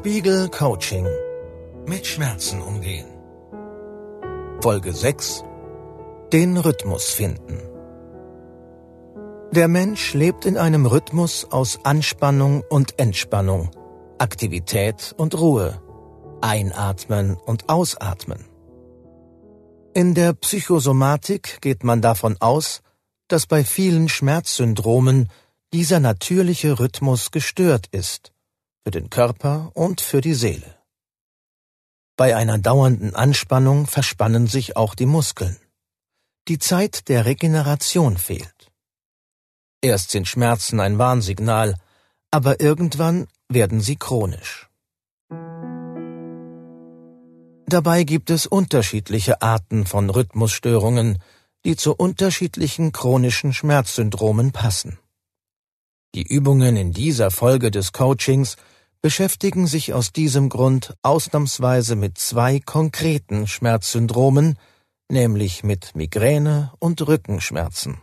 Spiegel Coaching. Mit Schmerzen umgehen. Folge 6. Den Rhythmus finden. Der Mensch lebt in einem Rhythmus aus Anspannung und Entspannung, Aktivität und Ruhe, Einatmen und Ausatmen. In der Psychosomatik geht man davon aus, dass bei vielen Schmerzsyndromen dieser natürliche Rhythmus gestört ist für den Körper und für die Seele. Bei einer dauernden Anspannung verspannen sich auch die Muskeln. Die Zeit der Regeneration fehlt. Erst sind Schmerzen ein Warnsignal, aber irgendwann werden sie chronisch. Dabei gibt es unterschiedliche Arten von Rhythmusstörungen, die zu unterschiedlichen chronischen Schmerzsyndromen passen. Die Übungen in dieser Folge des Coachings beschäftigen sich aus diesem Grund ausnahmsweise mit zwei konkreten Schmerzsyndromen, nämlich mit Migräne und Rückenschmerzen.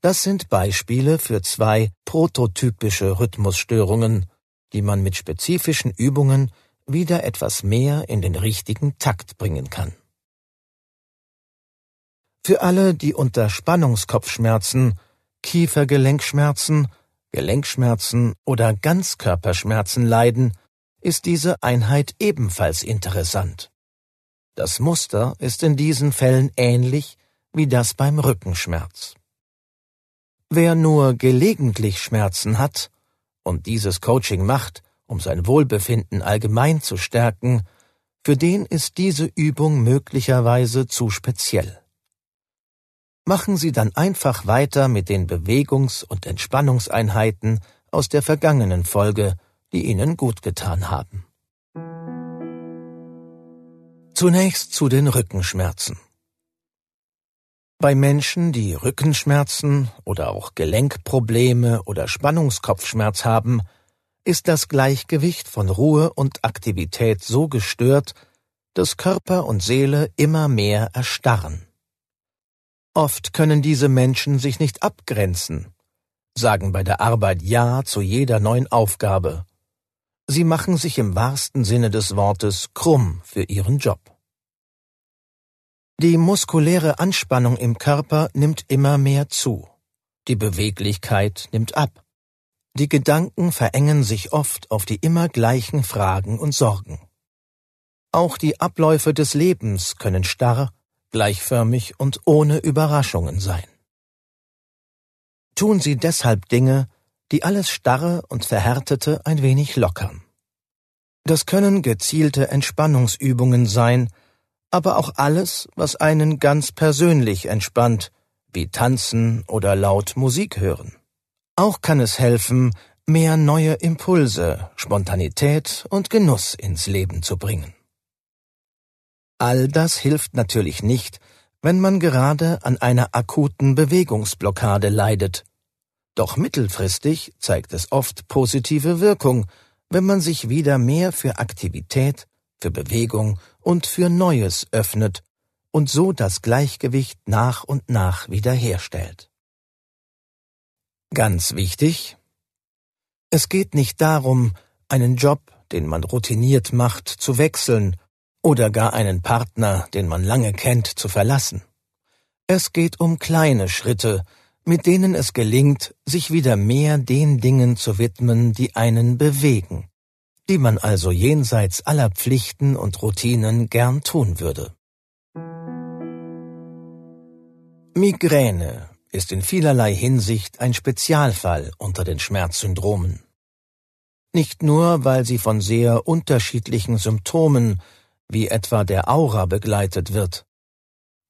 Das sind Beispiele für zwei prototypische Rhythmusstörungen, die man mit spezifischen Übungen wieder etwas mehr in den richtigen Takt bringen kann. Für alle, die unter Spannungskopfschmerzen, Kiefergelenkschmerzen Gelenkschmerzen oder Ganzkörperschmerzen leiden, ist diese Einheit ebenfalls interessant. Das Muster ist in diesen Fällen ähnlich wie das beim Rückenschmerz. Wer nur gelegentlich Schmerzen hat und dieses Coaching macht, um sein Wohlbefinden allgemein zu stärken, für den ist diese Übung möglicherweise zu speziell machen Sie dann einfach weiter mit den Bewegungs- und Entspannungseinheiten aus der vergangenen Folge, die Ihnen gut getan haben. Zunächst zu den Rückenschmerzen. Bei Menschen, die Rückenschmerzen oder auch Gelenkprobleme oder Spannungskopfschmerz haben, ist das Gleichgewicht von Ruhe und Aktivität so gestört, dass Körper und Seele immer mehr erstarren. Oft können diese Menschen sich nicht abgrenzen, sagen bei der Arbeit Ja zu jeder neuen Aufgabe. Sie machen sich im wahrsten Sinne des Wortes krumm für ihren Job. Die muskuläre Anspannung im Körper nimmt immer mehr zu. Die Beweglichkeit nimmt ab. Die Gedanken verengen sich oft auf die immer gleichen Fragen und Sorgen. Auch die Abläufe des Lebens können starr gleichförmig und ohne Überraschungen sein. Tun Sie deshalb Dinge, die alles Starre und Verhärtete ein wenig lockern. Das können gezielte Entspannungsübungen sein, aber auch alles, was einen ganz persönlich entspannt, wie tanzen oder laut Musik hören. Auch kann es helfen, mehr neue Impulse, Spontanität und Genuss ins Leben zu bringen. All das hilft natürlich nicht, wenn man gerade an einer akuten Bewegungsblockade leidet. Doch mittelfristig zeigt es oft positive Wirkung, wenn man sich wieder mehr für Aktivität, für Bewegung und für Neues öffnet und so das Gleichgewicht nach und nach wiederherstellt. Ganz wichtig, es geht nicht darum, einen Job, den man routiniert macht, zu wechseln oder gar einen Partner, den man lange kennt, zu verlassen. Es geht um kleine Schritte, mit denen es gelingt, sich wieder mehr den Dingen zu widmen, die einen bewegen, die man also jenseits aller Pflichten und Routinen gern tun würde. Migräne ist in vielerlei Hinsicht ein Spezialfall unter den Schmerzsyndromen. Nicht nur, weil sie von sehr unterschiedlichen Symptomen wie etwa der Aura begleitet wird.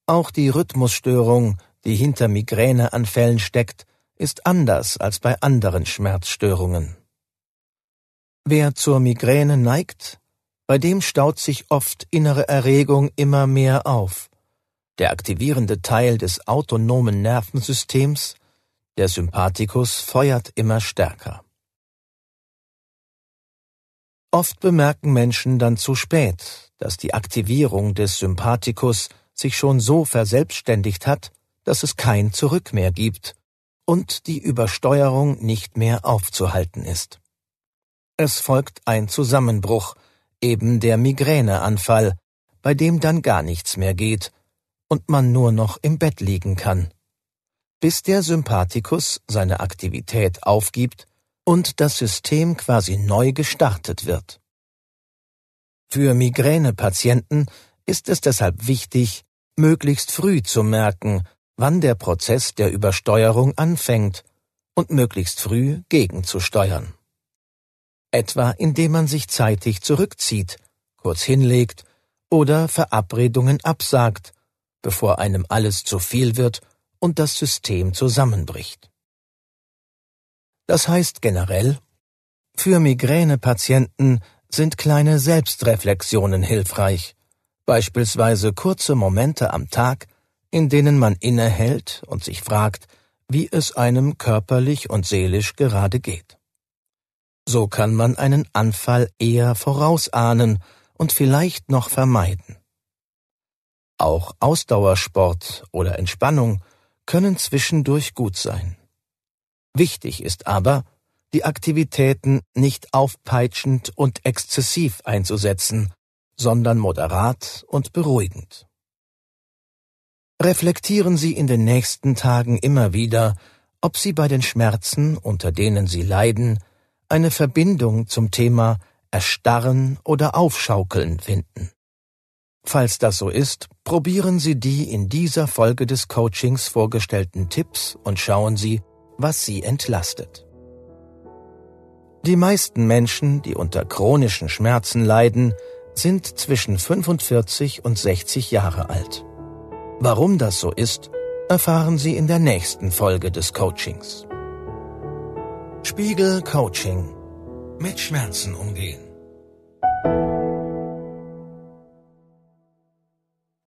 Auch die Rhythmusstörung, die hinter Migräneanfällen steckt, ist anders als bei anderen Schmerzstörungen. Wer zur Migräne neigt, bei dem staut sich oft innere Erregung immer mehr auf. Der aktivierende Teil des autonomen Nervensystems, der Sympathikus, feuert immer stärker. Oft bemerken Menschen dann zu spät, dass die Aktivierung des Sympathikus sich schon so verselbstständigt hat, dass es kein Zurück mehr gibt und die Übersteuerung nicht mehr aufzuhalten ist. Es folgt ein Zusammenbruch, eben der Migräneanfall, bei dem dann gar nichts mehr geht und man nur noch im Bett liegen kann, bis der Sympathikus seine Aktivität aufgibt und das System quasi neu gestartet wird. Für Migränepatienten ist es deshalb wichtig, möglichst früh zu merken, wann der Prozess der Übersteuerung anfängt und möglichst früh gegenzusteuern. Etwa indem man sich zeitig zurückzieht, kurz hinlegt oder Verabredungen absagt, bevor einem alles zu viel wird und das System zusammenbricht. Das heißt generell, für Migränepatienten sind kleine Selbstreflexionen hilfreich, beispielsweise kurze Momente am Tag, in denen man innehält und sich fragt, wie es einem körperlich und seelisch gerade geht. So kann man einen Anfall eher vorausahnen und vielleicht noch vermeiden. Auch Ausdauersport oder Entspannung können zwischendurch gut sein. Wichtig ist aber, die Aktivitäten nicht aufpeitschend und exzessiv einzusetzen, sondern moderat und beruhigend. Reflektieren Sie in den nächsten Tagen immer wieder, ob Sie bei den Schmerzen, unter denen Sie leiden, eine Verbindung zum Thema Erstarren oder Aufschaukeln finden. Falls das so ist, probieren Sie die in dieser Folge des Coachings vorgestellten Tipps und schauen Sie, was Sie entlastet. Die meisten Menschen, die unter chronischen Schmerzen leiden, sind zwischen 45 und 60 Jahre alt. Warum das so ist, erfahren Sie in der nächsten Folge des Coachings. Spiegel Coaching. Mit Schmerzen umgehen.